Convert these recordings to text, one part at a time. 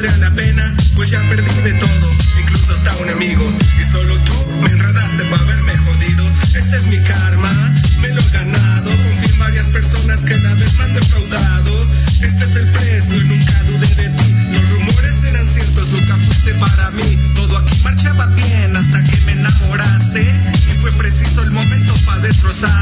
valdrá la pena, pues ya perdí de todo, incluso hasta un amigo. Y solo tú me enredaste para haberme jodido. Este es mi karma, me lo he ganado. Confío en varias personas que la vez me han defraudado. Este es el precio y nunca dudé de ti. Los rumores eran ciertos, nunca fuiste para mí. Todo aquí marchaba bien hasta que me enamoraste. Y fue preciso el momento para destrozar.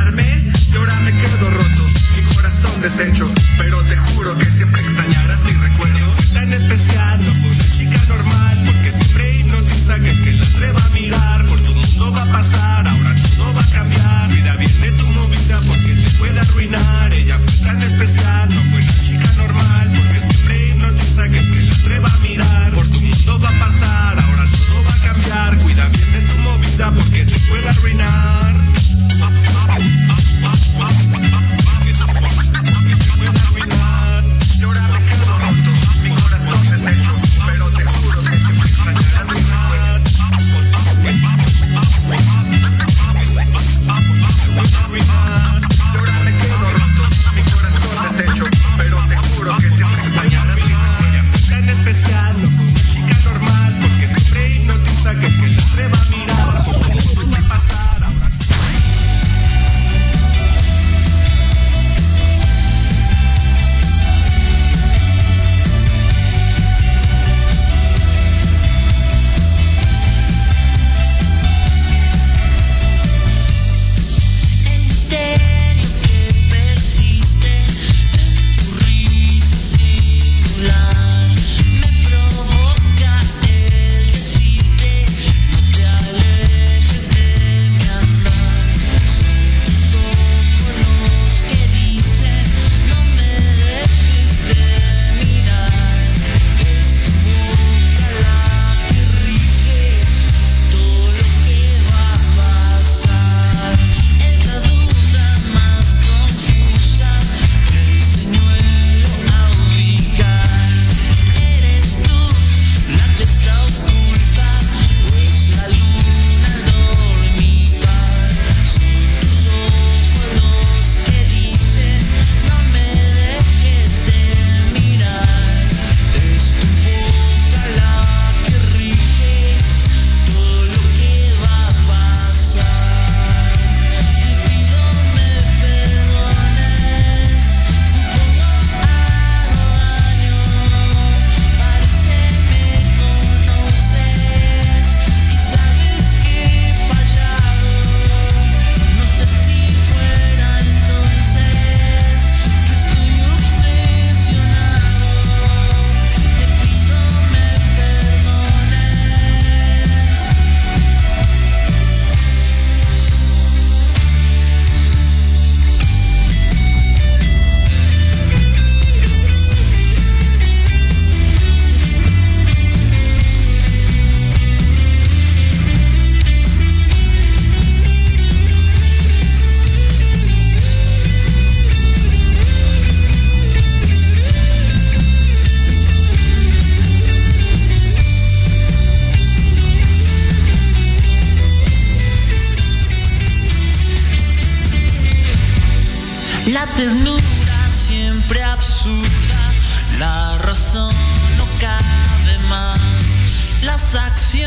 sucks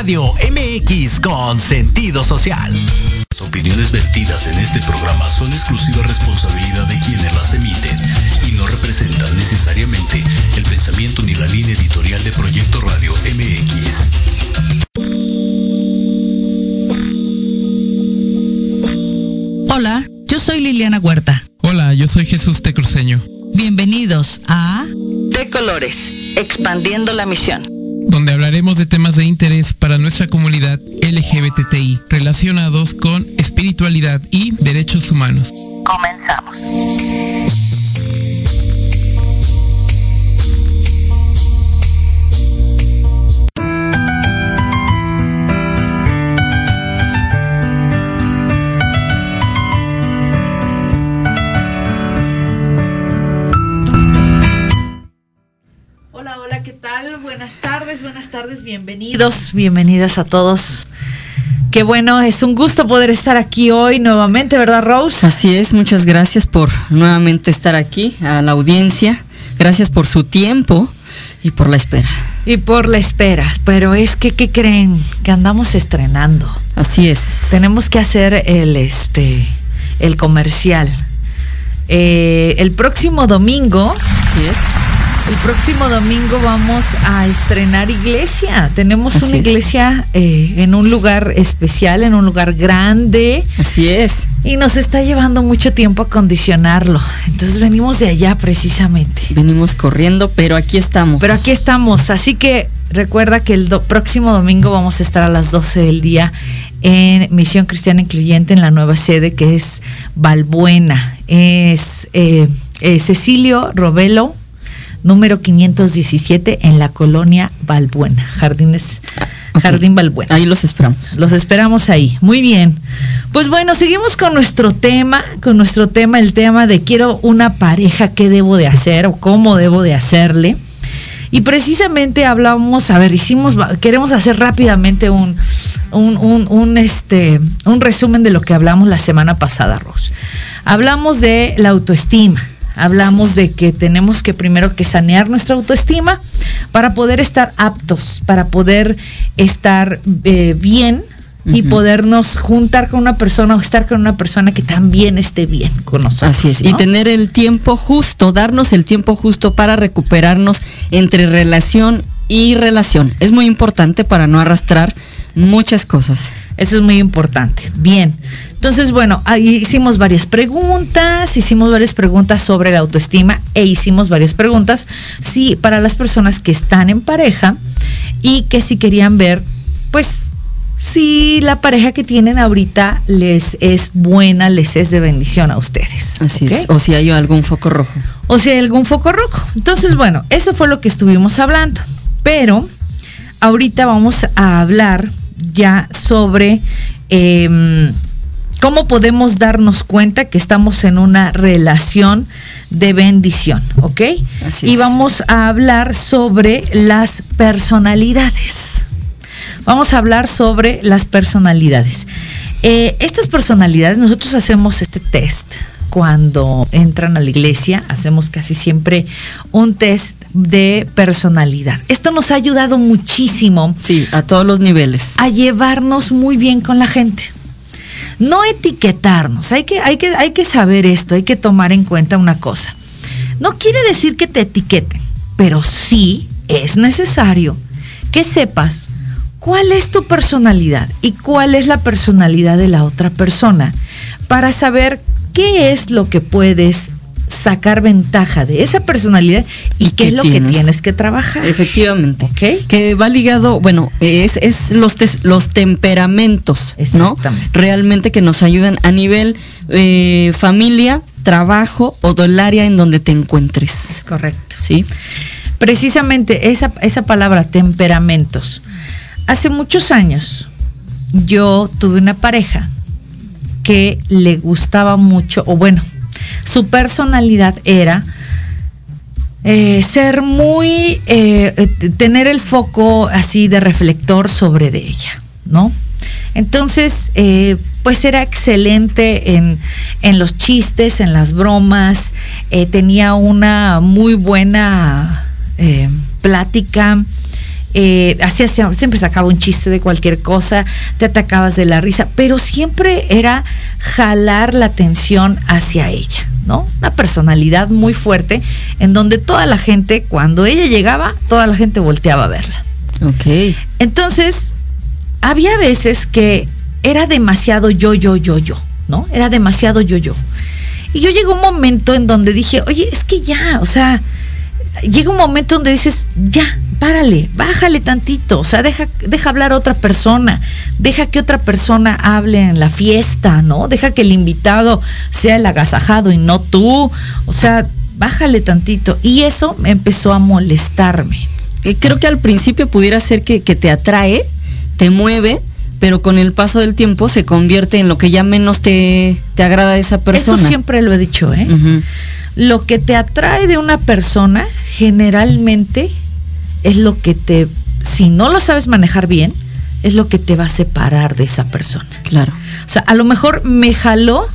Radio MX con sentido social. Las opiniones vertidas en este programa son exclusiva responsabilidad de quienes las emiten y no representan necesariamente el pensamiento ni la línea editorial de Proyecto Radio MX. Hola, yo soy Liliana Huerta. Hola, yo soy Jesús Tecruceño. Bienvenidos a De Colores, expandiendo la misión. Donde hablaremos de temas de interés para nuestra comunidad LGBTI relacionados con espiritualidad y derechos humanos. Comenzamos. Buenas tardes, buenas tardes, bienvenidos, bienvenidas a todos. Qué bueno, es un gusto poder estar aquí hoy nuevamente, ¿verdad, Rose? Así es, muchas gracias por nuevamente estar aquí, a la audiencia. Gracias por su tiempo y por la espera. Y por la espera, pero es que, ¿qué creen? Que andamos estrenando. Así es. Tenemos que hacer el, este, el comercial. Eh, el próximo domingo, Así es. El próximo domingo vamos a estrenar iglesia. Tenemos Así una es. iglesia eh, en un lugar especial, en un lugar grande. Así es. Y nos está llevando mucho tiempo acondicionarlo. Entonces venimos de allá precisamente. Venimos corriendo, pero aquí estamos. Pero aquí estamos. Así que recuerda que el do- próximo domingo vamos a estar a las 12 del día en Misión Cristiana Incluyente en la nueva sede que es Balbuena. Es eh, eh, Cecilio Robelo, número 517 en la colonia Balbuena. Jardines, Ok. Jardín Balbuena. Ahí los esperamos. Los esperamos ahí. Muy bien. Pues bueno, seguimos con nuestro tema, con nuestro tema, el tema de quiero una pareja, qué debo de hacer o cómo debo de hacerle. Y precisamente hablamos, a ver, hicimos, queremos hacer rápidamente un, un, un, un, este, un resumen de lo que hablamos la semana pasada, Ros. Hablamos de la autoestima. Hablamos de que tenemos que primero que sanear nuestra autoestima para poder estar aptos, para poder estar eh, bien y podernos juntar con una persona o estar con una persona que también esté bien con nosotros. Así es. Y tener el tiempo justo, darnos el tiempo justo para recuperarnos entre relación y relación. Es muy importante para no arrastrar muchas cosas. Eso es muy importante. Bien. Entonces, bueno, ahí hicimos varias preguntas, hicimos varias preguntas sobre la autoestima e hicimos varias preguntas, sí, para las personas que están en pareja y que si querían ver, pues, si la pareja que tienen ahorita les es buena, les es de bendición a ustedes. Así es. O si hay algún foco rojo. o si hay algún foco rojo. Entonces, bueno, eso fue lo que estuvimos hablando. Pero ahorita vamos a hablar ya sobre em, cómo podemos darnos cuenta que estamos en una relación de bendición, ¿ok? Así y es. vamos a hablar sobre las personalidades. Vamos a hablar sobre las personalidades. Eh, estas personalidades, nosotros hacemos este test cuando entran a la iglesia, hacemos casi siempre un test de personalidad. Esto nos ha ayudado muchísimo Sí, a todos los niveles. a llevarnos muy bien con la gente. No etiquetarnos, hay que, hay, que, hay que saber esto, hay que tomar en cuenta una cosa. No quiere decir que te etiqueten, pero sí es necesario que sepas cuál es tu personalidad y cuál es la personalidad de la otra persona para saber qué es lo que puedes sacar ventaja de esa personalidad y, ¿Y qué es lo tienes? que tienes que trabajar. Efectivamente. Que va ligado, bueno, es, es los, tes- los temperamentos, ¿no? Realmente que nos ayudan a nivel eh, familia, trabajo o del área en donde te encuentres. Es correcto. ¿Sí? Precisamente esa, esa palabra, temperamentos. Hace muchos años yo tuve una pareja que le gustaba mucho, o bueno, su personalidad era eh, ser muy, eh, eh, tener el foco así de reflector sobre de ella, ¿no? Entonces, pues era excelente en, en los chistes, en las bromas, tenía una muy buena plática eh, hacías, siempre sacaba un chiste de cualquier cosa, te atacabas de la risa, pero siempre era jalar la atención hacia ella, ¿no? Una personalidad muy fuerte en donde toda la gente, cuando ella llegaba, toda la gente volteaba a verla. Ok. Entonces, había veces que era demasiado yo, yo, yo, yo, ¿no? Era demasiado yo, yo. Y yo llegó un momento en donde dije, oye, es que ya, o sea, llega un momento donde dices, ya, párale, bájale tantito, o sea, deja, deja hablar a otra persona, deja que otra persona hable en la fiesta, ¿no? Deja que el invitado sea el agasajado y no tú, o sea, bájale tantito. Y eso me empezó a molestarme. Eh, creo que al principio pudiera ser que, que te atrae, te mueve, pero con el paso del tiempo se convierte en lo que ya menos te, te agrada de esa persona. Eso siempre lo he dicho, ¿eh? Lo que te atrae de una persona generalmente es lo que te, si no lo sabes manejar bien, es lo que te va a separar de esa persona. Claro. O sea, a lo mejor me jaló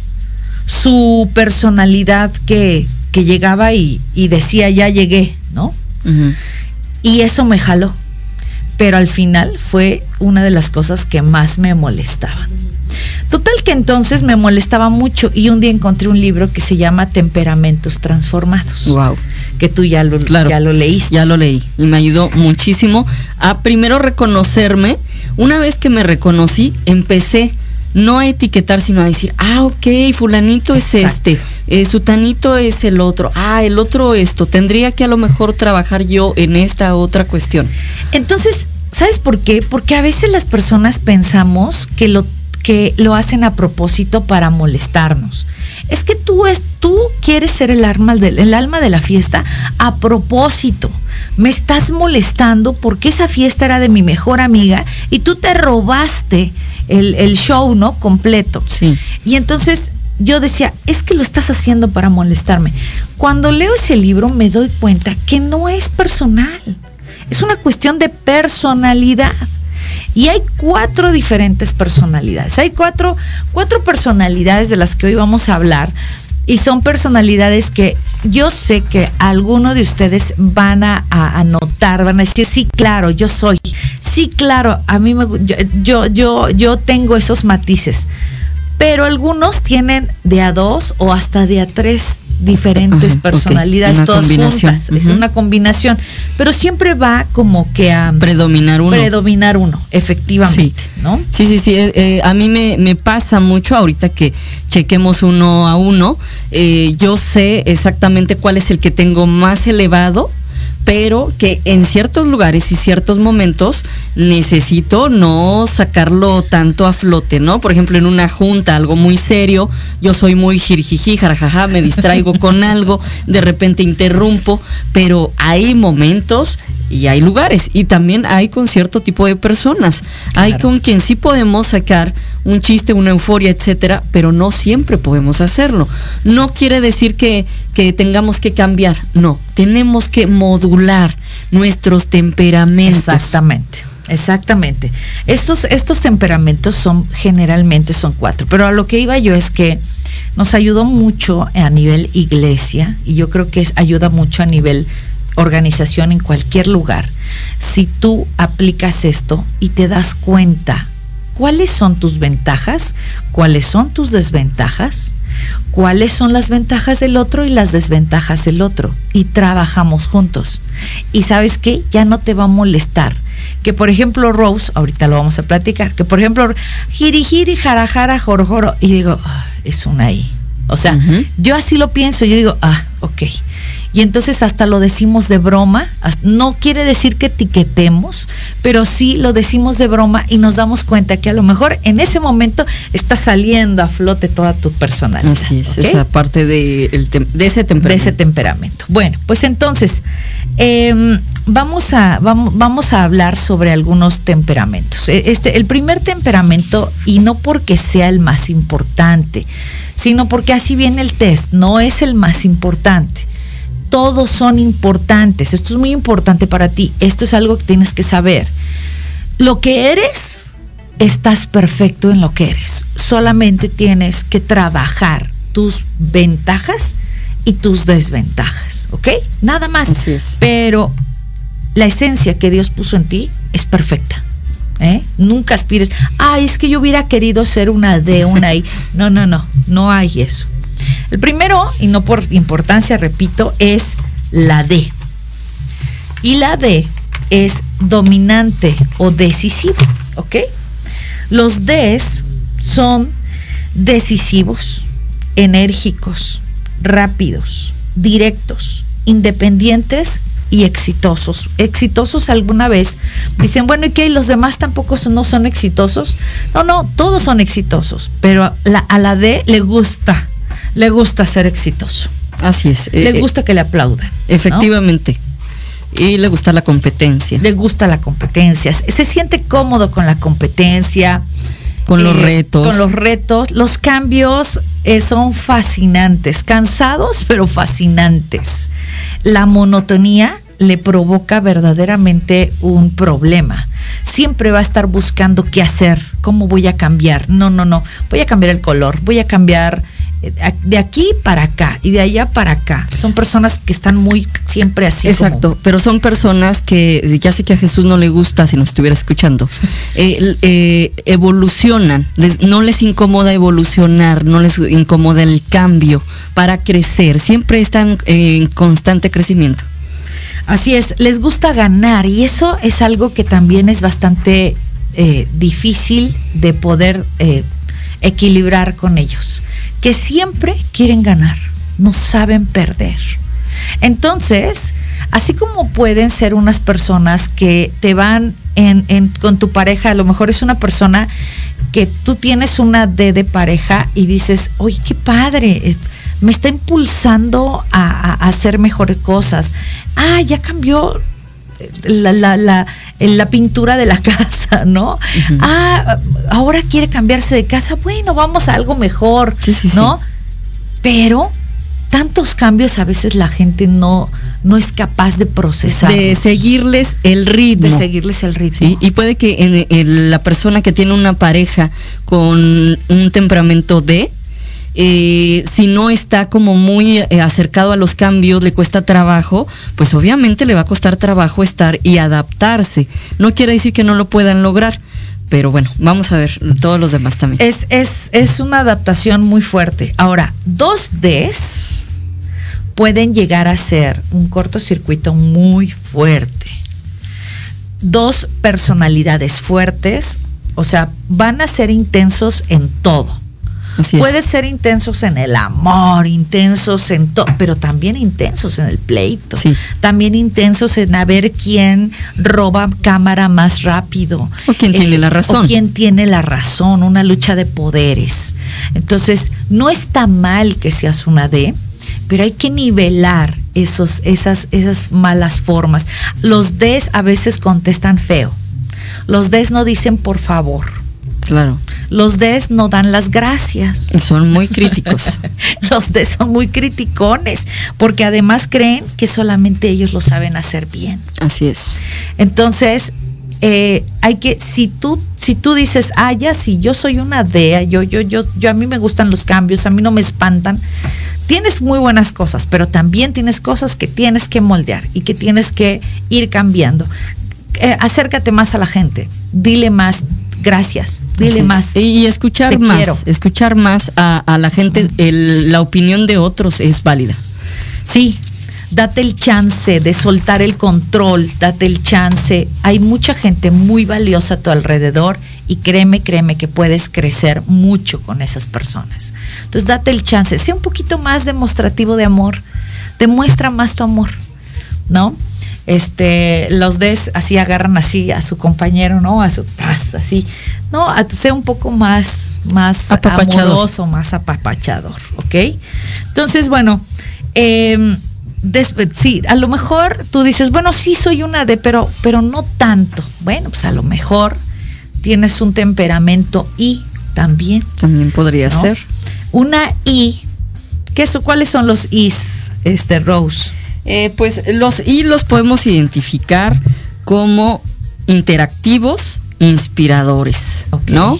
su personalidad que, que llegaba y, y, decía, ya llegué, ¿no? Y eso me jaló. Pero al final fue una de las cosas que más me molestaban. Total que entonces me molestaba mucho y un día encontré un libro que se llama Temperamentos Transformados. Wow. Que tú ya lo, ya lo leíste. Ya lo leí y me ayudó muchísimo a primero reconocerme. Una vez que me reconocí, empecé no a etiquetar, sino a decir, ah, ok, fulanito es este, eh, sutanito es el otro, ah, el otro esto, tendría que a lo mejor trabajar yo en esta otra cuestión. Entonces, ¿sabes por qué? Porque a veces las personas pensamos que lo que lo hacen a propósito para molestarnos. Es que tú, es, tú quieres ser el alma, del, el alma de la fiesta a propósito. Me estás molestando porque esa fiesta era de mi mejor amiga y tú te robaste el, el show, ¿no? Completo. Sí. Y entonces yo decía, es que lo estás haciendo para molestarme. Cuando leo ese libro me doy cuenta que no es personal. Es una cuestión de personalidad. Y hay cuatro diferentes personalidades. Hay cuatro, cuatro personalidades de las que hoy vamos a hablar. Y son personalidades que yo sé que algunos de ustedes van a, notar, van a decir, sí, claro, yo soy. Sí, claro, a mí me, yo, yo, yo tengo esos matices. Pero algunos tienen de a dos o hasta de a tres diferentes personalidades, todas juntas. Es una combinación. Pero siempre va como que a predominar uno. Predominar uno, efectivamente. Sí, ¿no? Sí, sí, sí. Eh, eh, a mí me, me, pasa mucho ahorita que chequemos uno a uno. Eh, yo sé exactamente cuál es el que tengo más elevado pero que en ciertos lugares y ciertos momentos necesito no sacarlo tanto a flote, ¿no? Por ejemplo, en una junta, algo muy serio, yo soy muy jirjiji, jarajaja, me distraigo con algo, de repente interrumpo, pero hay momentos y hay lugares y también hay con cierto tipo de personas. Hay con quien sí podemos sacar un chiste, una euforia, etcétera, pero no siempre podemos hacerlo. No quiere decir que, que tengamos que cambiar, no, tenemos que modular nuestros temperamentos. Exactamente. Exactamente. Estos, estos temperamentos son generalmente son cuatro, pero a lo que iba yo es que nos ayudó mucho a nivel iglesia y yo creo que ayuda mucho a nivel organización en cualquier lugar. Si tú aplicas esto y te das cuenta cuáles son tus ventajas, cuáles son tus desventajas, cuáles son las ventajas del otro y las desventajas del otro. Y trabajamos juntos. Y sabes qué, ya no te va a molestar. Que por ejemplo Rose, ahorita lo vamos a platicar, que por ejemplo jiri jiri jara jara joro joro, y digo, ah, es una I. O sea, yo así lo pienso, yo digo, ah, ok y entonces hasta lo decimos de broma. No quiere decir que etiquetemos, pero sí lo decimos de broma y nos damos cuenta que a lo mejor en ese momento está saliendo a flote toda tu personalidad. Así es, esa parte de, ese temperamento. De ese temperamento. Bueno, pues entonces, em, vamos, a, vamos, vamos a hablar sobre algunos temperamentos. E, este, el primer temperamento, y no porque sea el más importante, sino porque así viene el test, no es el más importante todos son importantes. Esto es muy importante para ti. Esto es algo que tienes que saber. Lo que eres, estás perfecto en lo que eres. Solamente tienes que trabajar tus ventajas y tus desventajas, ¿ok? Nada más. Así es. Pero la esencia que Dios puso en ti es perfecta. ¿Eh? Nunca aspires, ay, es que yo hubiera querido ser una D, una I. No, no, no, no hay eso. El primero, y no por importancia, repito, es la D. Y la D es dominante o decisivo, ¿ok? Los Ds son decisivos, enérgicos, rápidos, directos, independientes y exitosos. Exitosos alguna vez. Dicen, bueno, ¿y qué? ¿Los demás tampoco son, no son exitosos? No, no, todos son exitosos, pero a la D le gusta, le gusta ser exitoso. Así es. Le eh, gusta que le aplaudan. Efectivamente. Y le gusta la competencia. Le gusta la competencia. Se siente cómodo con la competencia. Con los retos. Con los retos. Los cambios eh, son fascinantes. Cansados, pero fascinantes. La monotonía le provoca verdaderamente un problema. Siempre va a estar buscando qué hacer, cómo voy a cambiar. No, no, no. Voy a cambiar el color, voy a cambiar de aquí para acá y de allá para acá. Son personas que están muy siempre así. Exacto, pero son personas que ya sé que a Jesús no le gusta si nos estuviera escuchando. Eh, eh, evolucionan, no les incomoda evolucionar, no les incomoda el cambio para crecer, siempre están en constante crecimiento. Así es, les gusta ganar y eso es algo que también es bastante eh, difícil de poder equilibrar con ellos que siempre quieren ganar, no saben perder. Entonces, así como pueden ser unas personas que te van en, con tu pareja, a lo mejor es una persona que tú tienes una D de pareja y dices, oye, qué padre, me está impulsando a, hacer mejores cosas. Ah, ya cambió la, la, la, la, pintura de la casa, ¿no? Ah, ahora quiere cambiarse de casa, bueno, vamos a algo mejor, ¿no? Pero tantos cambios a veces la gente no, no es capaz de procesar. De seguirles el ritmo. De seguirles el ritmo. Y puede que la persona que tiene una pareja con un temperamento D, eh, si no está como muy eh, acercado a los cambios, le cuesta trabajo, pues obviamente le va a costar trabajo estar y adaptarse. No quiere decir que no lo puedan lograr. Pero bueno, vamos a ver todos los demás también. Es, es, es una adaptación muy fuerte. Ahora, dos Ds pueden llegar a ser un cortocircuito muy fuerte. Dos personalidades fuertes, o sea, van a ser intensos en todo Puede ser intensos en el amor, intensos en todo, pero también intensos en el pleito. También intensos en a ver quién roba cámara más rápido. O quién tiene la razón. O quién tiene la razón, una lucha de poderes. Entonces, no está mal que seas una D, pero hay que nivelar esos, esas, esas malas formas. Los Ds a veces contestan feo. Los Ds no dicen por favor Claro. Los Ds no dan las gracias. Son muy críticos. Los Ds son muy criticones, porque además creen que solamente ellos lo saben hacer bien. Así es. Entonces, eh, hay que, si tú, si tú dices, ah, ya sí, yo soy una D, yo, yo, yo, yo, a mí me gustan los cambios, a mí no me espantan. Tienes muy buenas cosas, pero también tienes cosas que tienes que moldear y que tienes que ir cambiando. Eh, acércate más a la gente, dile más, gracias, dile más. Y escuchar más, escuchar más a, la gente, la opinión de otros es válida. Sí, date el chance de soltar el control, date el chance. Hay mucha gente muy valiosa a tu alrededor y créeme, créeme que puedes crecer mucho con esas personas. Entonces date el chance, sea un poquito más demostrativo de amor, demuestra más tu amor, ¿no? Este, los des así agarran así a su compañero, ¿no? A su taza, así, ¿no? A ser un poco más, más amoroso, más apapachador, ¿ok? Entonces, bueno, eh, sí, a lo mejor tú dices, bueno, sí soy una de, pero, pero no tanto. Bueno, pues a lo mejor tienes un temperamento I también. También podría ser. Una I, ¿qué ¿cuáles son los Is, este Rose? Eh, pues los y los podemos identificar como interactivos, inspiradores, ¿no?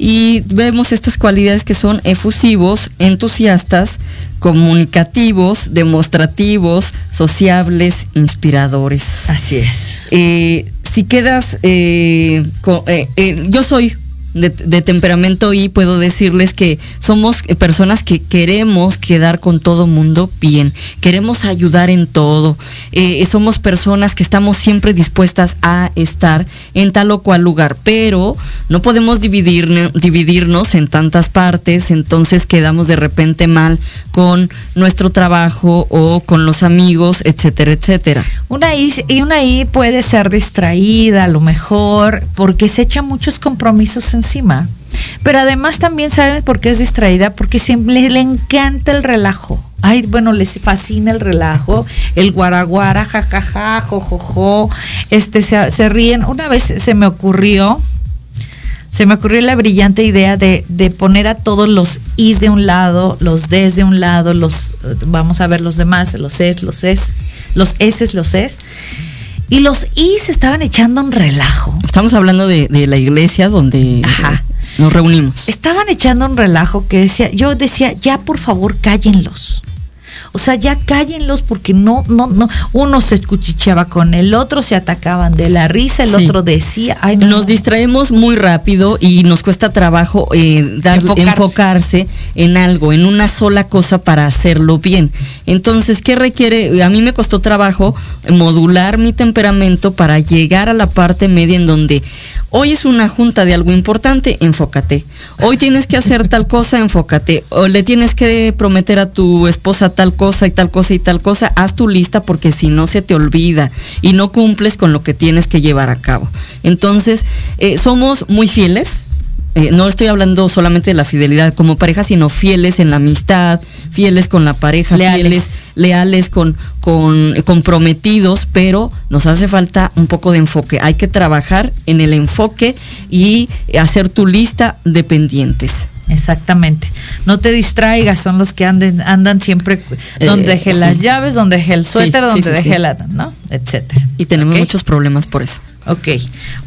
y vemos estas cualidades que son efusivos, entusiastas, comunicativos, demostrativos, sociables, inspiradores. Así es. Eh, si quedas, eh, eh, yo soy de, temperamento y puedo decirles que somos personas que queremos quedar con todo mundo bien, queremos ayudar en todo, eh, somos personas que estamos siempre dispuestas a estar en tal o cual lugar, pero no podemos dividir, dividirnos en tantas partes, entonces quedamos de repente mal con nuestro trabajo o con los amigos, etcétera, etcétera. Una y una I puede ser distraída a lo mejor porque se echa muchos compromisos en encima. Pero además también saben por qué es distraída, porque siempre le, encanta el relajo. Ay, bueno, les fascina el relajo, el guaraguara, jajaja, jojojo, este, se, ríen. Una vez se me ocurrió, se me ocurrió la brillante idea de, de, poner a todos los is de un lado, los des de un lado, los, vamos a ver los demás, los es, los es, los eses, los es y los I se estaban echando un relajo. Estamos hablando de, la iglesia donde nos reunimos. Estaban echando un relajo que decía, yo decía, ya por favor cállenlos. O sea, ya cállenlos porque no, no, no, uno se escuchicheaba con el otro, se atacaban de la risa, el otro decía, Ay, nos distraemos muy rápido y nos cuesta trabajo eh, dar, enfocarse. en algo, en una sola cosa para hacerlo bien. Entonces, ¿qué requiere? A mí me costó trabajo modular mi temperamento para llegar a la parte media en donde Hoy es una junta de algo importante, enfócate. Hoy tienes que hacer tal cosa, enfócate. O le tienes que prometer a tu esposa tal cosa y tal cosa y tal cosa, haz tu lista porque si no se te olvida y no cumples con lo que tienes que llevar a cabo. Entonces, eh, somos muy fieles, eh, no estoy hablando solamente de la fidelidad como pareja, sino fieles en la amistad, fieles con la pareja, fieles, leales con, con comprometidos, pero nos hace falta un poco de enfoque. Hay que trabajar en el enfoque y hacer tu lista de pendientes. Exactamente. No te distraigas, son los que anden, andan siempre eh, donde dejé las llaves, donde dejé el suéter, donde dejé la, ¿no? Etcétera. Y tenemos muchos problemas por eso. Ok.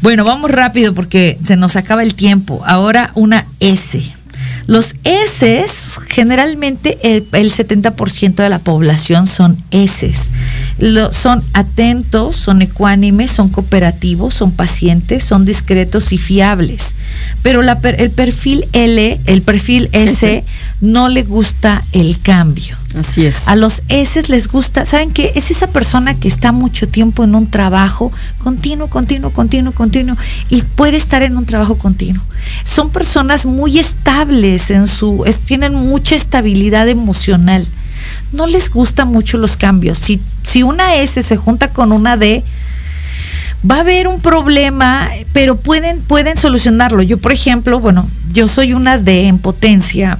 Bueno, vamos rápido porque se nos acaba el tiempo. Ahora una S. Los S, generalmente el, 70% de la población son S. son atentos, son ecuánimes, son cooperativos, son pacientes, son discretos y fiables. Pero el perfil L, el perfil S, no le gusta el cambio. Así es. A los S les gusta, ¿saben qué? Es esa persona que está mucho tiempo en un trabajo continuo, continuo, continuo, continuo y puede estar en un trabajo continuo. Son personas muy estables en su, tienen mucha estabilidad emocional. No les gustan mucho los cambios. Si, si una S se junta con una D, va a haber un problema, pero pueden, pueden solucionarlo. Yo, por ejemplo, bueno, yo soy una D en potencia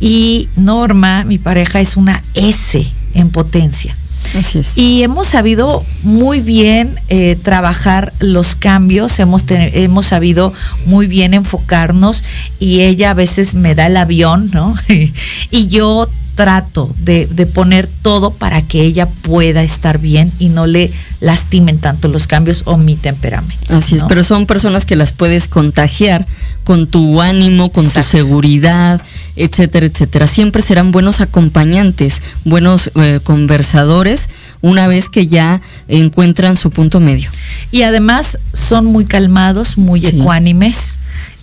y Norma, mi pareja, es una S en potencia. Así es. Y hemos sabido muy bien eh, trabajar los cambios, hemos, hemos sabido muy bien enfocarnos y ella a veces me da el avión, ¿no? y yo trato de, de, poner todo para que ella pueda estar bien y no le lastimen tanto los cambios o mi temperamento. Así es, pero son personas que las puedes contagiar con tu ánimo, con tu seguridad, etcétera, etcétera. Siempre serán buenos acompañantes, buenos eh, conversadores una vez que ya encuentran su punto medio. Y además son muy calmados, muy ecuánimes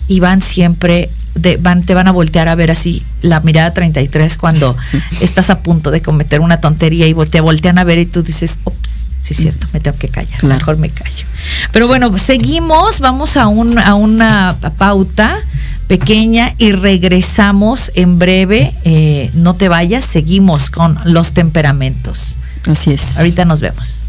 y van siempre de, van, te van a voltear a ver así la mirada 33 cuando estás a punto de cometer una tontería y te voltean a ver y tú dices, ops, sí es cierto, me tengo que callar, mejor me callo. Pero bueno, seguimos, vamos a, un, a una pauta pequeña y regresamos en breve. Eh, no te vayas, seguimos con los temperamentos. Así es. Ahorita nos vemos.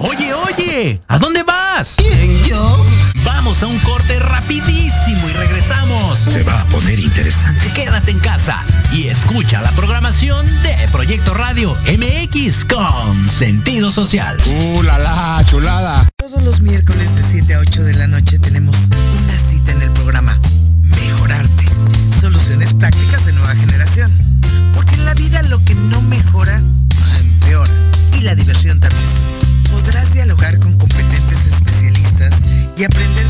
Oye, oye, ¿a dónde vas? ¿Quién, yo? Vamos a un corte rapidísimo y regresamos. Se va a poner interesante. Quédate en casa y escucha la programación de Proyecto Radio MX con sentido social. ¡Uh, la, chulada! Todos los miércoles de 7 a 8 de la noche tenemos una cita en el programa Mejorarte. Soluciones prácticas de nueva generación. Porque en la vida lo que no mejora, empeora. Y la diversión también. Podrás dialogar con competentes especialistas y aprender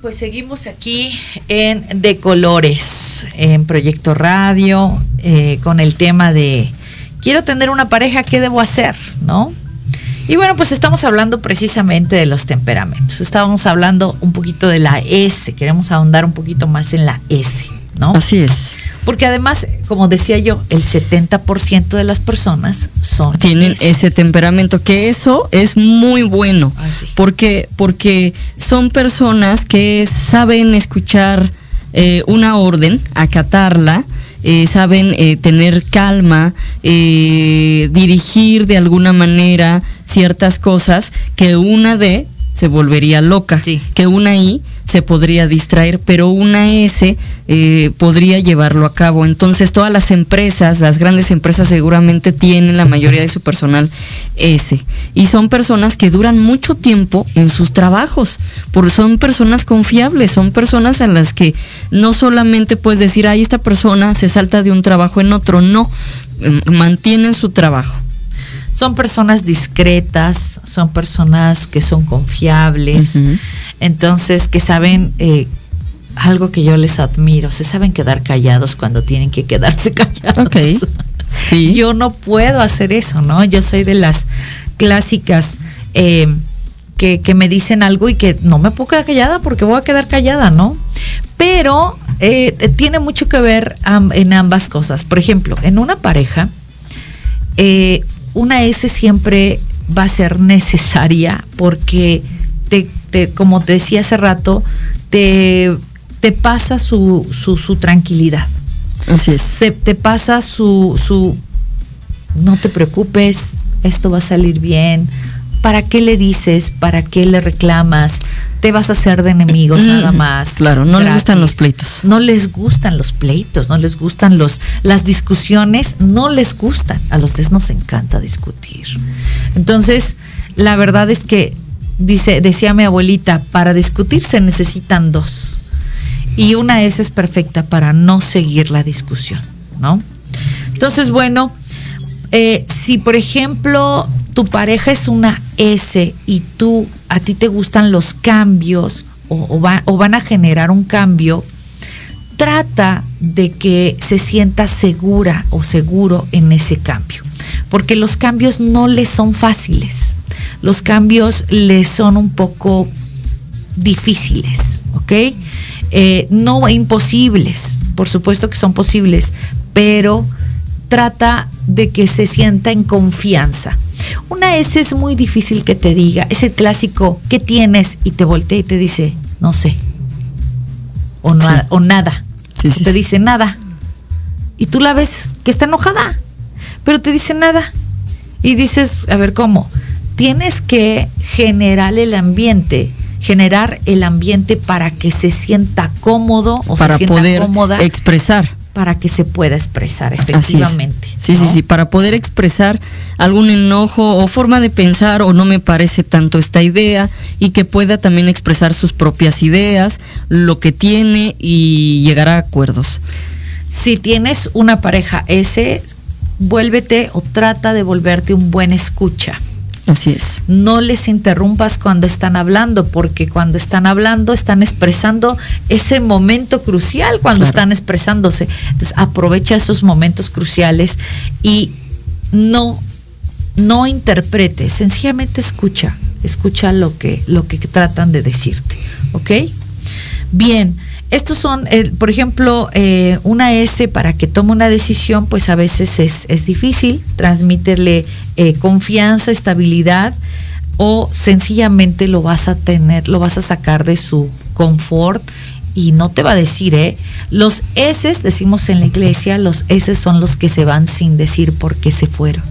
Pues seguimos aquí en De Colores, en Proyecto Radio, eh, con el tema de quiero tener una pareja, ¿qué debo hacer? ¿No? Y bueno, pues estamos hablando precisamente de los temperamentos. Estábamos hablando un poquito de la S, queremos ahondar un poquito más en la S, ¿no? Así es. Porque además, como decía yo, el 70% de las personas son tienen ese temperamento, que eso es muy bueno, Ah, sí. porque porque son personas que saben escuchar eh, una orden, acatarla, eh, saben eh, tener calma, eh, dirigir de alguna manera ciertas cosas que una D se volvería loca, Sí. que una I se podría distraer, pero una S eh, podría llevarlo a cabo. Entonces todas las empresas, las grandes empresas seguramente tienen la mayoría de su personal S. Y son personas que duran mucho tiempo en sus trabajos, porque son personas confiables, son personas a las que no solamente puedes decir, ay, esta persona se salta de un trabajo en otro, no, mm, mantienen su trabajo. Son personas discretas, son personas que son confiables. Entonces que saben eh, algo que yo les admiro, se saben quedar callados cuando tienen que quedarse callados. Ok. Sí. Yo no puedo hacer eso, ¿no? Yo soy de las clásicas eh, que, que me dicen algo y que no me puedo quedar callada porque voy a quedar callada, ¿no? Pero eh, tiene mucho que ver en ambas cosas. Por ejemplo, en una pareja, eh, una S siempre va a ser necesaria porque, te, te- como te decía hace rato, te, te pasa su, su, su tranquilidad Así es. se te pasa su, su no te preocupes, esto va a salir bien. ¿Para qué le dices? ¿Para qué le reclamas? Te vas a hacer de enemigos Mm, nada más. claro, no les gustan los pleitos. No les gustan los pleitos, no les gustan los las discusiones, no les gustan. A los tres nos encanta discutir. Entonces, la verdad es que dice decía mi abuelita, para discutir se necesitan dos. Y una S es perfecta para no seguir la discusión, ¿no? Entonces, bueno, eh, si por ejemplo tu pareja es una S y tú, a ti te gustan los cambios o, o van a generar un cambio, trata de que se sienta segura o seguro en ese cambio, porque los cambios no les son fáciles, los cambios les son un poco difíciles, ¿ok? Eh, no imposibles, por supuesto que son posibles, pero trata de que se sienta en confianza. Una S es muy difícil que te diga, es el clásico, ¿qué tienes? Y te voltea y te dice, no sé, o, no- Sí. o nada, Sí, o sí, te dice nada. Y tú la ves que está enojada, pero te dice nada. Y dices, a ver, ¿cómo? Tienes que generar el ambiente, generar el ambiente para que se sienta cómodo o para se sienta poder cómoda expresar. para que se pueda expresar efectivamente. Sí, sí, sí, para poder expresar algún enojo o forma de pensar o no me parece tanto esta idea y que pueda también expresar sus propias ideas, lo que tiene y llegar a acuerdos. Si tienes una pareja ese, vuélvete o trata de volverte un buen escucha. Así es. No les interrumpas cuando están hablando, porque cuando están hablando están expresando ese momento crucial cuando están expresándose. Entonces aprovecha esos momentos cruciales y no, no interprete, sencillamente escucha, escucha lo que, lo que tratan de decirte. ¿Ok? Bien. Estos son, eh, por ejemplo, eh, una S para que tome una decisión, pues a veces es, es difícil transmitirle eh, confianza, estabilidad o sencillamente lo vas a tener, lo vas a sacar de su confort y no te va a decir, ¿eh? Los S, decimos en la iglesia, los S son los que se van sin decir por qué se fueron.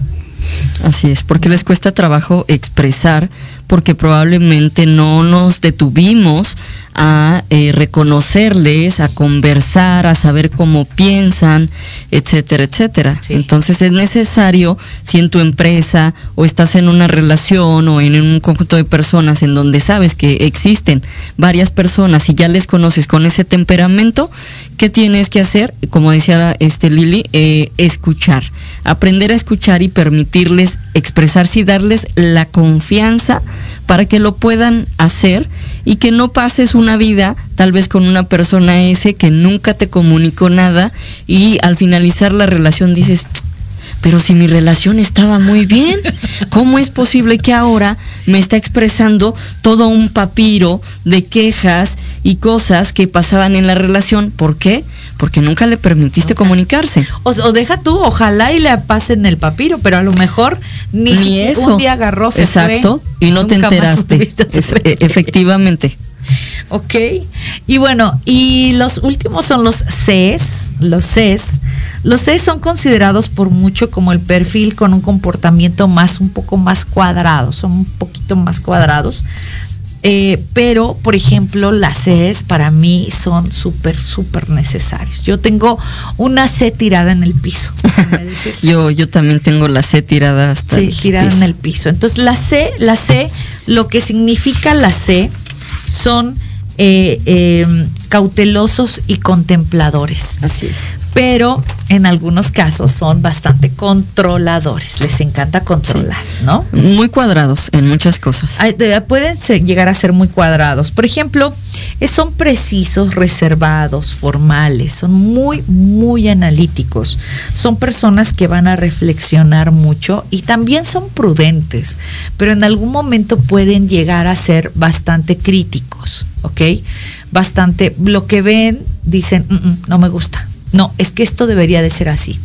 Así es, porque les cuesta trabajo expresar, porque probablemente no nos detuvimos a eh, reconocerles, a conversar, a saber cómo piensan, etcétera, etcétera. Entonces es necesario, si en tu empresa o estás en una relación o en un conjunto de personas en donde sabes que existen varias personas y ya les conoces con ese temperamento, ¿qué tienes que hacer? Como decía este Lili, eh, escuchar, aprender a escuchar y permitirles expresarse y darles la confianza para que lo puedan hacer y que no pases una vida tal vez con una persona ese que nunca te comunicó nada y al finalizar la relación dices, pero si mi relación estaba muy bien, ¿cómo es posible que ahora me está expresando todo un papiro de quejas y cosas que pasaban en la relación? ¿Por qué? Porque nunca le permitiste comunicarse. O, deja tú, ojalá y le pasen el papiro, pero a lo mejor ni, ni eso. un día agarró, se Exacto, y no te enteraste. E, efectivamente. Ok. Y bueno, y los últimos son los Cs. Los Cs. Los Cs son considerados por mucho como el perfil con un comportamiento más, un poco más cuadrado. Son un poquito más cuadrados. Eh, pero, por ejemplo, las Cs para mí son súper, súper necesarios. Yo tengo una C tirada en el piso. yo, yo también tengo la C tirada hasta sí, tirada en el piso. Entonces, la C, la C, lo que significa la C son eh, eh, cautelosos y contempladores. Así es. Pero en algunos casos son bastante controladores. Les encanta controlar, ¿no? Muy cuadrados en muchas cosas. pueden llegar a ser muy cuadrados. Por ejemplo, son precisos, reservados, formales, son muy, muy analíticos. Son personas que van a reflexionar mucho y también son prudentes, pero en algún momento pueden llegar a ser bastante críticos, ¿ok? Bastante, lo que ven, dicen, mm, mm, no me gusta. No, es que esto debería de ser así.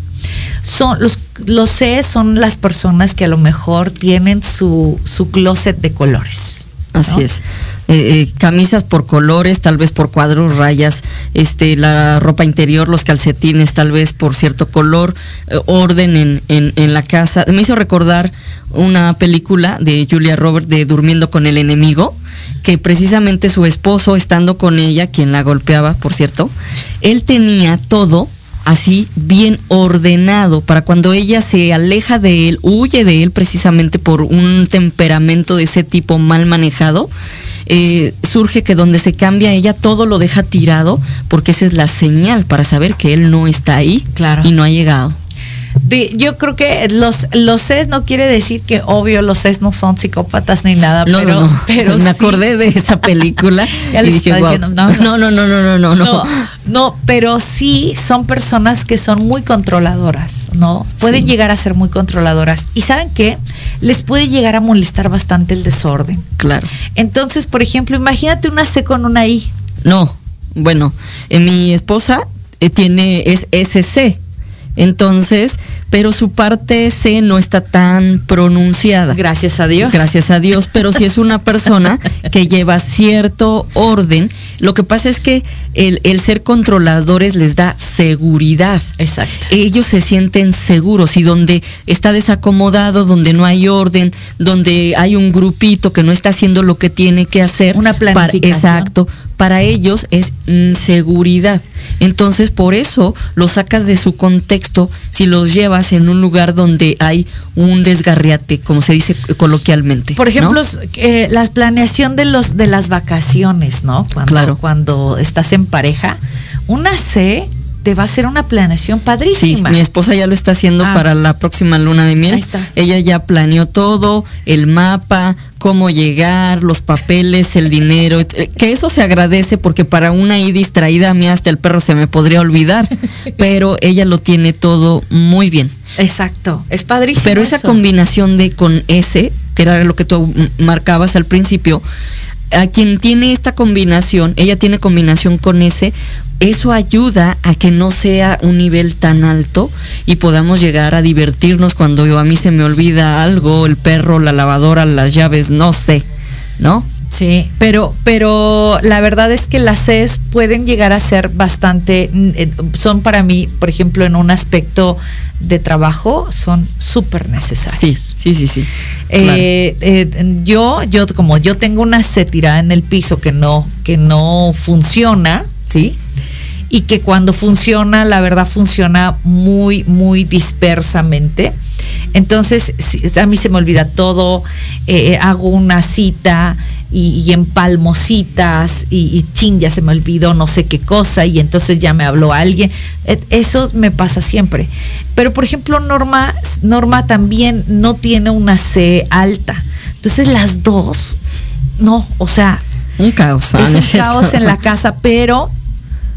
Son, los, los C son las personas que a lo mejor tienen su, su closet de colores. Así es. Eh, eh, camisas por colores, tal vez por cuadros, rayas, este, la ropa interior, los calcetines, tal vez por cierto color, eh, orden en, en, en, la casa. Me hizo recordar una película de Julia Roberts de Durmiendo con el enemigo, que precisamente su esposo, estando con ella, quien la golpeaba, por cierto, él tenía todo así bien ordenado para cuando ella se aleja de él, huye de él precisamente por un temperamento de ese tipo mal manejado, eh, surge que donde se cambia ella todo lo deja tirado porque esa es la señal para saber que él no está ahí y no ha llegado yo creo que los, los CES no quiere decir que obvio los CES no son psicópatas ni nada, no, pero, no, pero me acordé de esa película ya dije, diciendo, no, no, no, no, no, no, no, no, pero sí son personas que son muy controladoras, ¿no? Pueden llegar a ser muy controladoras y saben qué, les puede llegar a molestar bastante el desorden. Claro. Entonces, por ejemplo, imagínate una C con una I. No, bueno, mi esposa eh, tiene es SC entonces, pero su parte C no está tan pronunciada. Gracias a Dios. Gracias a Dios, pero si es una persona que lleva cierto orden, lo que pasa es que el, el ser controladores les da seguridad. Exacto. Ellos se sienten seguros y donde está desacomodado, donde no hay orden, donde hay un grupito que no está haciendo lo que tiene que hacer. Una para- planificación. exacto. Para ellos es inseguridad. Entonces, por eso los sacas de su contexto si los llevas en un lugar donde hay un desgarriate, como se dice coloquialmente. Por ejemplo, eh, la planeación de los de las vacaciones, ¿no? Cuando, Claro. cuando estás en pareja, una C te va a hacer una planeación Sí, padrísima. mi esposa ya lo está haciendo Ah. para la próxima luna de miel. Ahí está. Ella ya planeó todo, el mapa, cómo llegar, los papeles, el dinero, eh, que eso se agradece porque para una ahí distraída a mí hasta el perro se me podría olvidar, pero ella lo tiene todo muy bien. Exacto, es padrísimo. Pero esa eso. combinación de con ese, que era lo que tú marcabas al principio, a quien tiene esta combinación, ella tiene combinación con ese, eso ayuda a que no sea un nivel tan alto y podamos llegar a divertirnos cuando yo, a mí se me olvida algo, el perro, la lavadora, las llaves, no sé, ¿no? Sí, pero, pero la verdad es que las Cs pueden llegar a ser bastante, eh, son para mí, por ejemplo, en un aspecto de trabajo, son súper necesarias. Sí, sí, sí, sí. Eh, eh, yo, yo, como yo tengo una C tirada en el piso que no, que no funciona, ¿sí? Y que cuando funciona, la verdad funciona muy, muy dispersamente. Entonces, a mí se me olvida todo, eh, hago una cita y, y empalmo citas y, y chin, ya se me olvidó no sé qué cosa y entonces ya me habló alguien. Eso me pasa siempre. Pero, por ejemplo, Norma, Norma también no tiene una C alta. Entonces, las dos, no, o sea, Un caos. ah, es ¿no un caos en la casa, pero,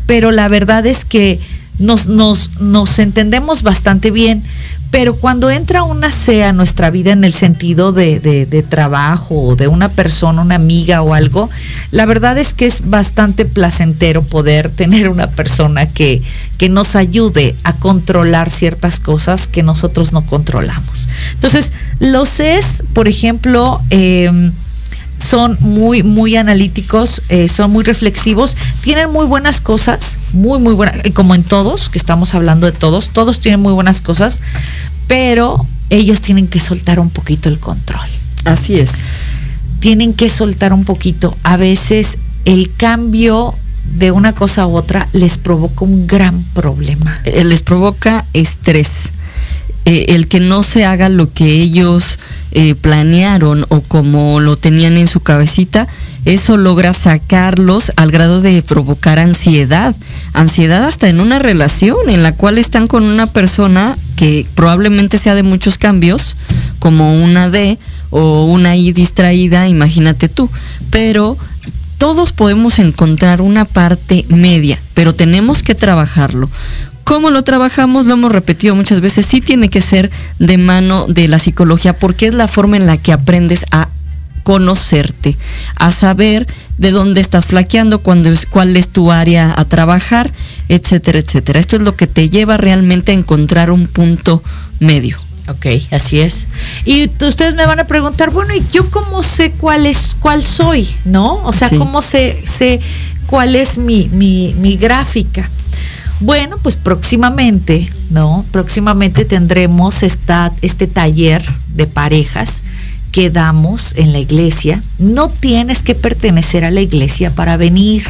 pero la verdad es que nos, nos, nos entendemos bastante bien. Pero cuando entra una C a nuestra vida en el sentido de, de- trabajo o de una persona, una amiga o algo, la verdad es que es bastante placentero poder tener una persona que, que nos ayude a controlar ciertas cosas que nosotros no controlamos. Entonces, los Cs, por ejemplo, em, son muy, muy analíticos, eh, son muy reflexivos, tienen muy buenas cosas, muy, muy buenas, eh, como en todos, que estamos hablando de todos, todos tienen muy buenas cosas, pero ellos tienen que soltar un poquito el control. Así es. Tienen que soltar un poquito. A veces el cambio de una cosa a otra les provoca un gran problema. eh, les provoca estrés. Eh, el que no se haga lo que ellos eh, planearon o como lo tenían en su cabecita, eso logra sacarlos al grado de provocar ansiedad. Ansiedad hasta en una relación en la cual están con una persona que probablemente sea de muchos cambios, como una D o una I distraída, imagínate tú. Pero todos podemos encontrar una parte media, pero tenemos que trabajarlo. ¿Cómo lo trabajamos? Lo hemos repetido muchas veces. Sí tiene que ser de mano de la psicología porque es la forma en la que aprendes a conocerte, a saber de dónde estás flaqueando, cuándo es, cuál es tu área a trabajar, etcétera, etcétera. Esto es lo que te lleva realmente a encontrar un punto medio. Ok, así es. Y ustedes me van a preguntar, bueno, ¿y yo cómo sé cuál es, cuál soy? ¿No? O sea, Sí. ¿cómo sé, sé cuál es mi, mi, mi gráfica? Bueno, pues próximamente, ¿no? Próximamente tendremos esta, este taller de parejas que damos en la iglesia. No tienes que pertenecer a la iglesia para venir.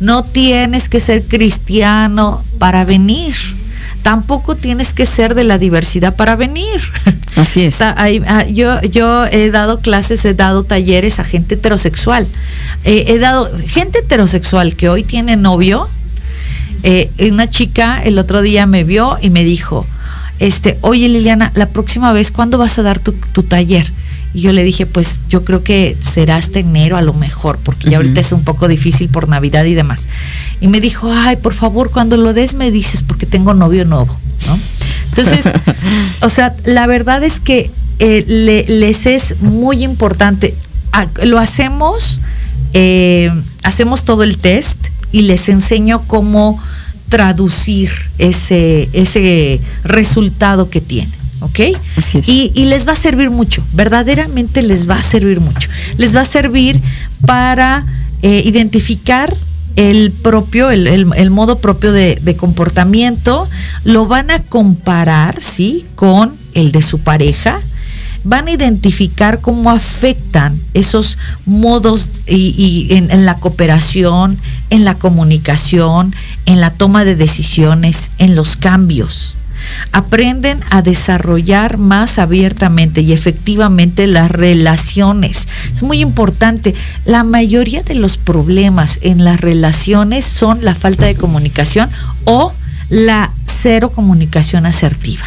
No tienes que ser cristiano para venir. Tampoco tienes que ser de la diversidad para venir. Así es. Ah, yo, yo he dado clases, he dado talleres a gente heterosexual. Eh, he dado gente heterosexual que hoy tiene novio. Eh, una chica el otro día me vio y me dijo, este, oye Liliana, la próxima vez, ¿cuándo vas a dar tu, tu taller? Y yo le dije, pues yo creo que será hasta enero a lo mejor, porque ya ahorita es un poco difícil por Navidad y demás. Y me dijo, ay, por favor, cuando lo des me dices, porque tengo novio nuevo, ¿no? Entonces, o sea, la verdad es que eh, le- les es muy importante. Ah, Lo hacemos, eh, hacemos todo el test y les enseño cómo traducir ese, ese resultado que tienen. ¿Ok? Y, y les va a servir mucho, verdaderamente les va a servir mucho. Les va a servir para eh, identificar el propio, el, el, modo propio de, de, comportamiento, lo van a comparar, ¿sí? Con el de su pareja, van a identificar cómo afectan esos modos y, en, en, la cooperación, en la comunicación, en la toma de decisiones, en los cambios. Aprenden a desarrollar más abiertamente y efectivamente las relaciones. Es muy importante. La mayoría de los problemas en las relaciones son la falta de comunicación o la cero comunicación asertiva.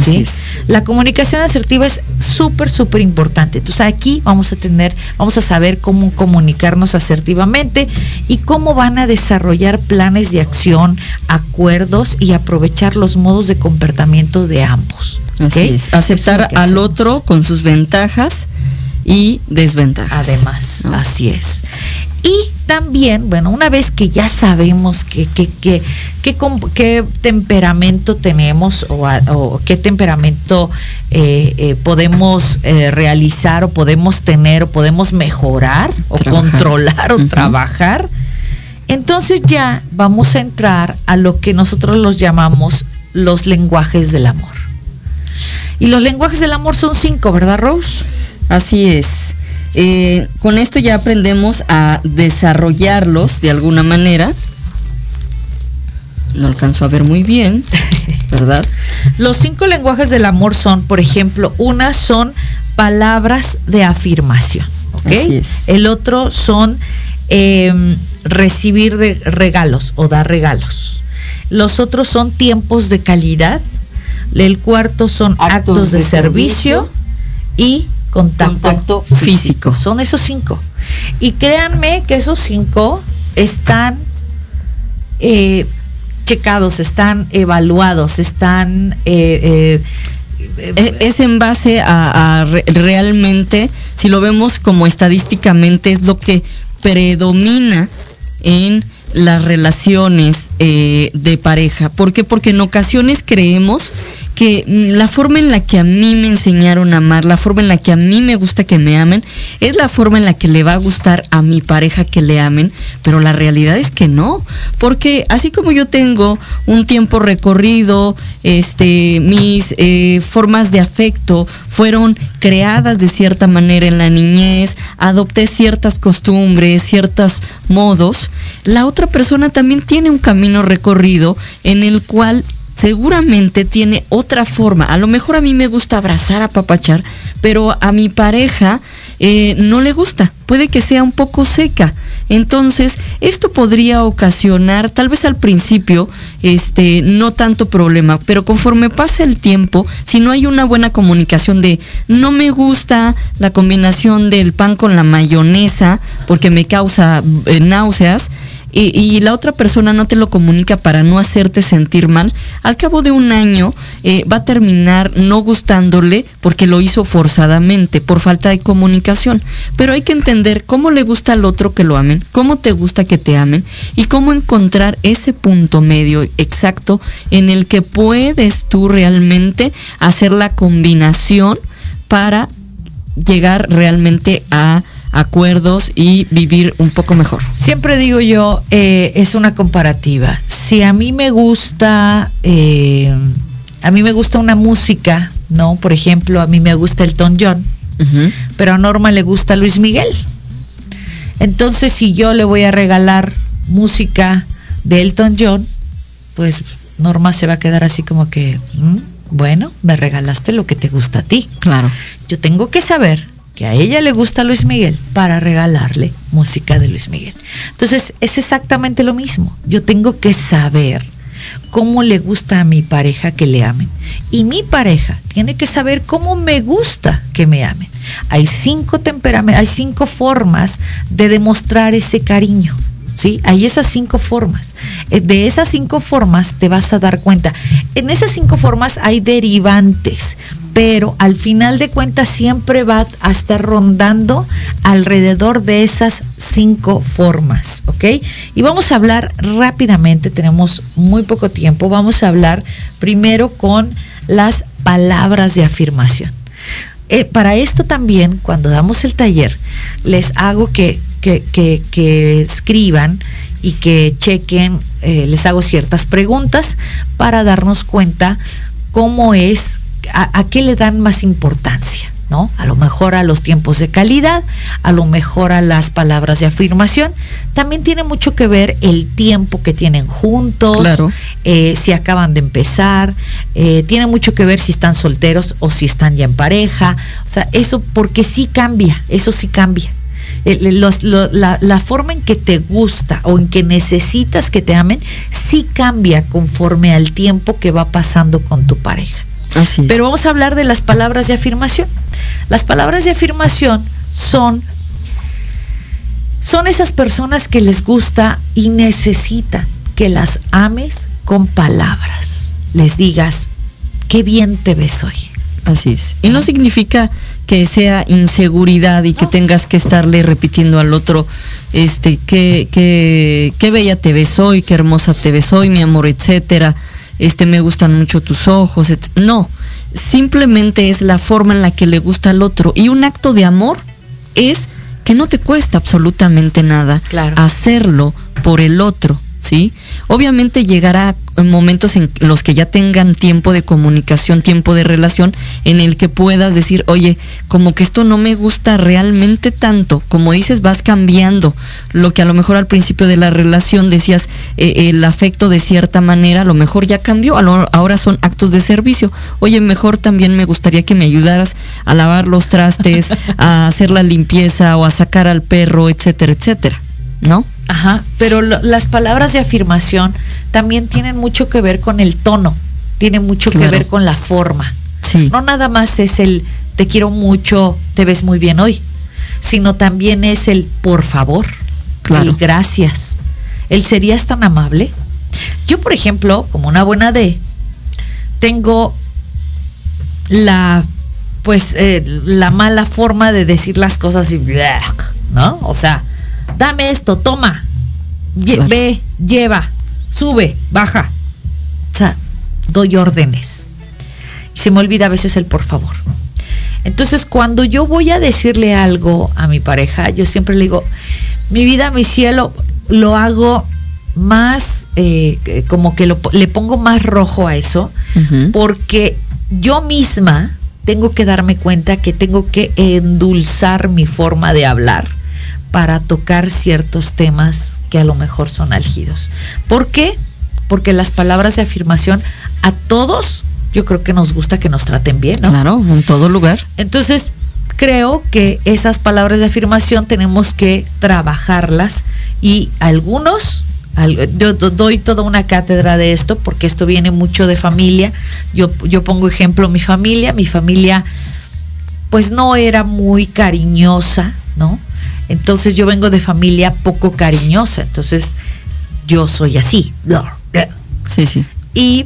¿Sí? La comunicación asertiva es súper, súper importante. Entonces aquí vamos a tener, vamos a saber cómo comunicarnos asertivamente y cómo van a desarrollar planes de acción, acuerdos y aprovechar los modos de comportamiento de ambos. Así es. Aceptar al otro con sus ventajas y desventajas. Además, así es. Y también, bueno, una vez que ya sabemos qué que, que, qué temperamento tenemos o, qué temperamento eh, eh, podemos eh, realizar o podemos tener o podemos mejorar o controlar o trabajar, entonces ya vamos a entrar a lo que nosotros los llamamos los lenguajes del amor. Y los lenguajes del amor son cinco, ¿verdad, Rose? Así es. Eh, con esto ya aprendemos a desarrollarlos de alguna manera. No alcanzo a ver muy bien, ¿verdad? Los cinco lenguajes del amor son, por ejemplo, una son palabras de afirmación. Así es. El otro son em, recibir regalos o dar regalos. Los otros son tiempos de calidad. El cuarto son actos, de, servicio y contacto, físico. Son esos cinco. Y créanme que esos cinco están eh, checados, están evaluados, están... Eh, eh, es en base a, realmente, si lo vemos como estadísticamente, es lo que predomina en las relaciones de pareja. ¿Por qué? Porque en ocasiones creemos que la forma en la que a mí me enseñaron a amar, la forma en la que a mí me gusta que me amen, es la forma en la que le va a gustar a mi pareja que le amen, pero la realidad es que no, porque así como yo tengo un tiempo recorrido, este, mis eh, formas de afecto fueron creadas de cierta manera en la niñez, adopté ciertas costumbres, ciertos modos, la otra persona también tiene un camino recorrido en el cual seguramente tiene otra forma. A lo mejor a mí me gusta abrazar, a papachar, pero a mi pareja eh, no le gusta. Puede que sea un poco seca. Entonces, esto podría ocasionar, tal vez al principio, este, no tanto problema, pero conforme pasa el tiempo, si no hay una buena comunicación de no me gusta la combinación del pan con la mayonesa porque me causa eh, náuseas, y, la otra persona no te lo comunica para no hacerte sentir mal, al cabo de un año eh, va a terminar no gustándole porque lo hizo forzadamente, por falta de comunicación. Pero hay que entender cómo le gusta al otro que lo amen, cómo te gusta que te amen y cómo encontrar ese punto medio exacto en el que puedes tú realmente hacer la combinación para llegar realmente a acuerdos y vivir un poco mejor. Siempre digo yo, eh, es una comparativa. Si a mí me gusta, eh, a mí me gusta una música, ¿no? Por ejemplo, a mí me gusta Elton John, pero a Norma le gusta Luis Miguel. Entonces, si yo le voy a regalar música de Elton John, pues Norma se va a quedar así como que, mm, bueno, me regalaste lo que te gusta a ti. Claro. Yo tengo que saber que a ella le gusta Luis Miguel para regalarle música de Luis Miguel. Entonces es exactamente lo mismo. Yo tengo que saber cómo le gusta a mi pareja que le amen. Y mi pareja tiene que saber cómo me gusta que me amen. Hay cinco temperamentos, hay cinco formas de demostrar ese cariño. ¿Sí? Hay esas cinco formas. Eh, de esas cinco formas te vas a dar cuenta. En esas cinco formas hay derivantes pero al final de cuentas siempre va a estar rondando alrededor de esas cinco formas, ¿ok? Y vamos a hablar rápidamente, tenemos muy poco tiempo, vamos a hablar primero con las palabras de afirmación. Eh, para esto también, cuando damos el taller, les hago que, escriban y que chequen, eh, les hago ciertas preguntas para darnos cuenta cómo es a, qué le dan más importancia. ¿No? A lo mejor a los tiempos de calidad, a lo mejor a las palabras de afirmación. También tiene mucho que ver el tiempo que tienen juntos, eh, si acaban de empezar, eh, tiene mucho que ver si están solteros o si están ya en pareja. O sea, eso porque sí cambia, eso sí cambia. la, la, forma en que te gusta o en que necesitas que te amen, sí cambia conforme al tiempo que va pasando con tu pareja. Pero vamos a hablar de las palabras de afirmación. Las palabras de afirmación son, son esas personas que les gusta y necesitan que las ames con palabras. Les digas, qué bien te ves hoy. Así es. Y no significa que sea inseguridad y que tengas que estarle repitiendo al otro, este, qué, qué, qué bella te ves hoy, qué hermosa te ves hoy, mi amor, etcétera este, me gustan mucho tus ojos. No, simplemente es la forma en la que le gusta al otro. Y un acto de amor es que no te cuesta absolutamente nada hacerlo por el otro. ¿sí? Obviamente llegará momentos en los que ya tengan tiempo de comunicación, tiempo de relación, en el que puedas decir, oye, como que esto no me gusta realmente tanto, como dices, vas cambiando lo que a lo mejor al principio de la relación decías eh, el afecto de cierta manera, a lo mejor ya cambió, ahora son actos de servicio. Oye, mejor también me gustaría que me ayudaras a lavar los trastes, a hacer la limpieza o a sacar al perro, etcétera, etcétera, ¿no? Ajá, pero las palabras de afirmación también tienen mucho que ver con el tono, tienen mucho que ver con la forma. Sí. No nada más es el te quiero mucho, te ves muy bien hoy, sino también es el por favor, el gracias, el serías tan amable. Yo, por ejemplo, como una buena D, tengo la pues eh, la mala forma de decir las cosas y ¿no? O sea, dame esto, toma, ve, lleva, sube, baja. O sea, doy órdenes. Y se me olvida a veces el por favor. Entonces, cuando yo voy a decirle algo a mi pareja, yo siempre le digo, mi vida, mi cielo, lo hago más, eh, como que le pongo más rojo a eso, porque yo misma tengo que darme cuenta que tengo que endulzar mi forma de hablar para tocar ciertos temas que a lo mejor son álgidos. ¿Por qué? Porque las palabras de afirmación a todos yo creo que nos gusta que nos traten bien, ¿no? Claro, en todo lugar. Entonces, creo que esas palabras de afirmación tenemos que trabajarlas y algunos yo doy toda una cátedra de esto porque esto viene mucho de familia. Yo, yo pongo ejemplo mi familia. Mi familia pues no era muy cariñosa, ¿no? Entonces yo vengo de familia poco cariñosa, entonces yo soy así. Sí, sí. Y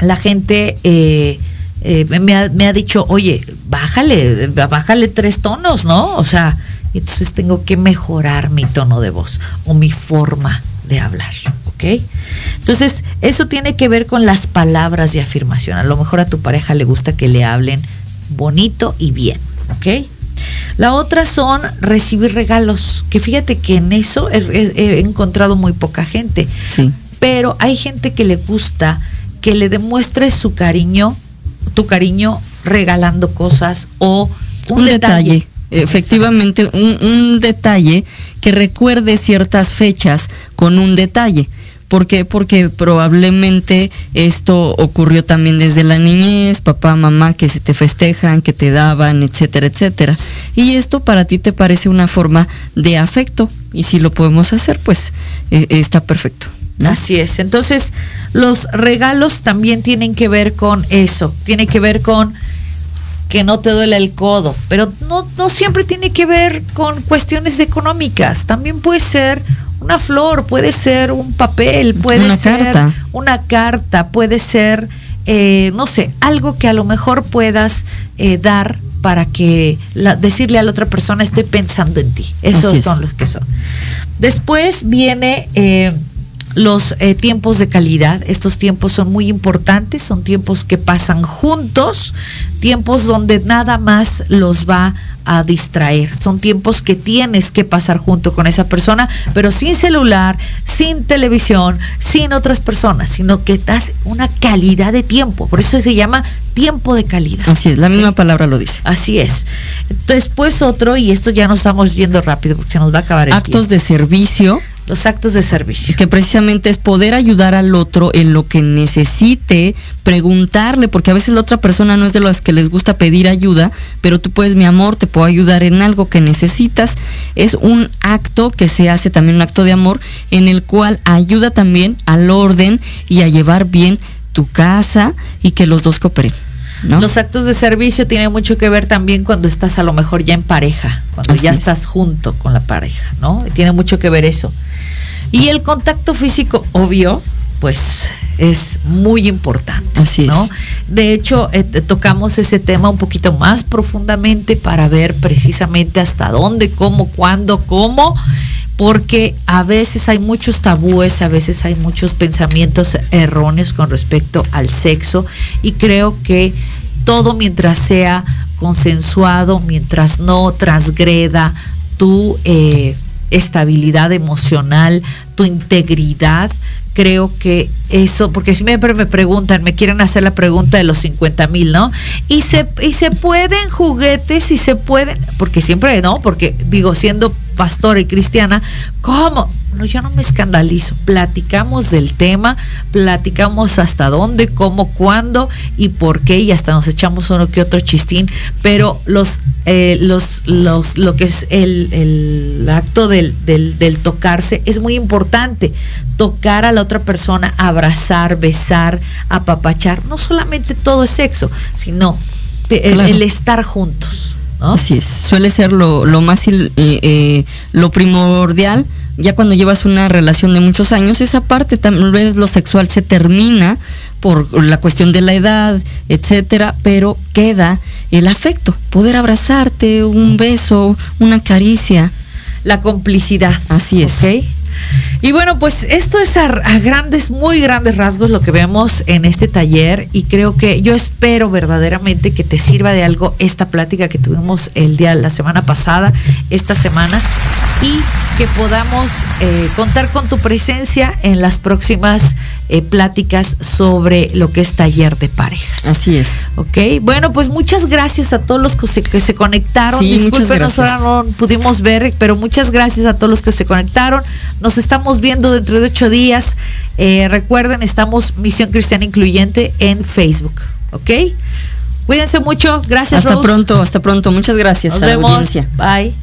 la gente eh, eh, me, ha, dicho, oye, bájale, bájale tres tonos, ¿no? O sea, entonces tengo que mejorar mi tono de voz o mi forma de hablar, ¿ok? Entonces, eso tiene que ver con las palabras de afirmación. A lo mejor a tu pareja le gusta que le hablen bonito y bien, ¿ok? La otra son recibir regalos, que fíjate que en eso he, encontrado muy poca gente. Sí. Pero hay gente que le gusta que le demuestres su cariño, tu cariño regalando cosas o un, detalle. Efectivamente, un detalle que recuerde ciertas fechas con un detalle. ¿Por qué? Porque probablemente esto ocurrió también desde la niñez, papá, mamá, que se te festejan, que te daban, etcétera, etcétera. Y esto para ti te parece una forma de afecto y si lo podemos hacer, pues eh, está perfecto. Así es. Entonces, los regalos también tienen que ver con eso, tiene que ver con que no te duele el codo, pero no, no siempre tiene que ver con cuestiones económicas, también puede ser una flor, puede ser un papel, puede ser una carta, puede ser eh, no sé, algo que a lo mejor puedas eh, dar para que decirle a la otra persona estoy pensando en ti. Esos son los que son. Después viene eh, los eh, tiempos de calidad. Estos tiempos son muy importantes, son tiempos que pasan juntos, tiempos donde nada más los va a distraer. Son tiempos que tienes que pasar junto con esa persona, pero sin celular, sin televisión, sin otras personas, sino que das una calidad de tiempo. Por eso se llama tiempo de calidad. Así es, la misma palabra lo dice. Así es. Después otro, y esto ya nos estamos viendo rápido porque se nos va a acabar el Actos de servicio los actos de servicio. Que precisamente es poder ayudar al otro en lo que necesite, preguntarle, porque a veces la otra persona no es de las que les gusta pedir ayuda, pero tú puedes, mi amor, te puedo ayudar en algo que necesitas. Es un acto que se hace también un acto de amor en el cual ayuda también al orden y a llevar bien tu casa y que los dos cooperen. ¿No? Los actos de servicio tienen mucho que ver también cuando estás a lo mejor ya en pareja, cuando ya estás junto con la pareja, ¿no? Tiene mucho que ver eso. Y el contacto físico, obvio, pues es muy importante. Así ¿no? De hecho, eh, tocamos ese tema un poquito más profundamente para ver precisamente hasta dónde, cómo, cuándo, cómo, porque a veces hay muchos tabúes, a veces hay muchos pensamientos erróneos con respecto al sexo y creo que todo mientras sea consensuado, mientras no transgreda tu... Eh, estabilidad emocional, tu integridad. Creo que eso, porque siempre me preguntan, me quieren hacer la pregunta de los 50 mil, ¿no? Y se, y se pueden juguetes y se pueden, porque siempre no, porque digo, siendo pastora y cristiana, ¿cómo? No, yo no me escandalizo. Platicamos del tema, platicamos hasta dónde, cómo, cuándo y por qué, y hasta nos echamos uno que otro chistín, pero los, eh, los, los, lo que es el, el acto del, del, del, tocarse es muy importante. Tocar a la otra persona, abrazar, besar, apapachar. No solamente todo es sexo, sino el estar juntos. Así es, suele ser lo, lo más, eh, eh, lo primordial, ya cuando llevas una relación de muchos años, esa parte tal vez lo sexual se termina por la cuestión de la edad, etcétera, pero queda el afecto, poder abrazarte, un beso, una caricia. La complicidad. Así es. Y bueno, pues esto es a, grandes, muy grandes rasgos lo que vemos en este taller y creo que yo espero verdaderamente que te sirva de algo esta plática que tuvimos el día, la semana pasada, esta semana y que podamos eh, contar con tu presencia en las próximas eh, pláticas sobre lo que es taller de parejas. Así es. Ok, bueno, pues muchas gracias a todos los que se, que se conectaron. Sí, Discúlpenos, ahora no pudimos ver, pero muchas gracias a todos los que se conectaron. Nos estamos viendo dentro de ocho días. Eh, recuerden, estamos Misión Cristiana Incluyente en Facebook. ¿Ok? Cuídense mucho. Gracias. Hasta pronto, hasta pronto. Muchas gracias Nos vemos. Bye.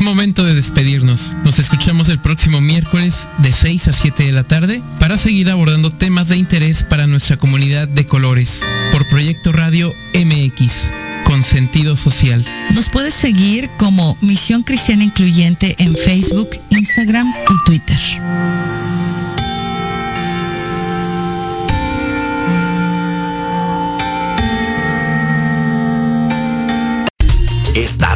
Momento de despedirnos. Nos escuchamos el próximo miércoles de 6 a 7 de la tarde para seguir abordando temas de interés para nuestra comunidad de colores por Proyecto Radio MX con sentido social. Nos puedes seguir como Misión Cristiana Incluyente en Facebook, Instagram y Twitter.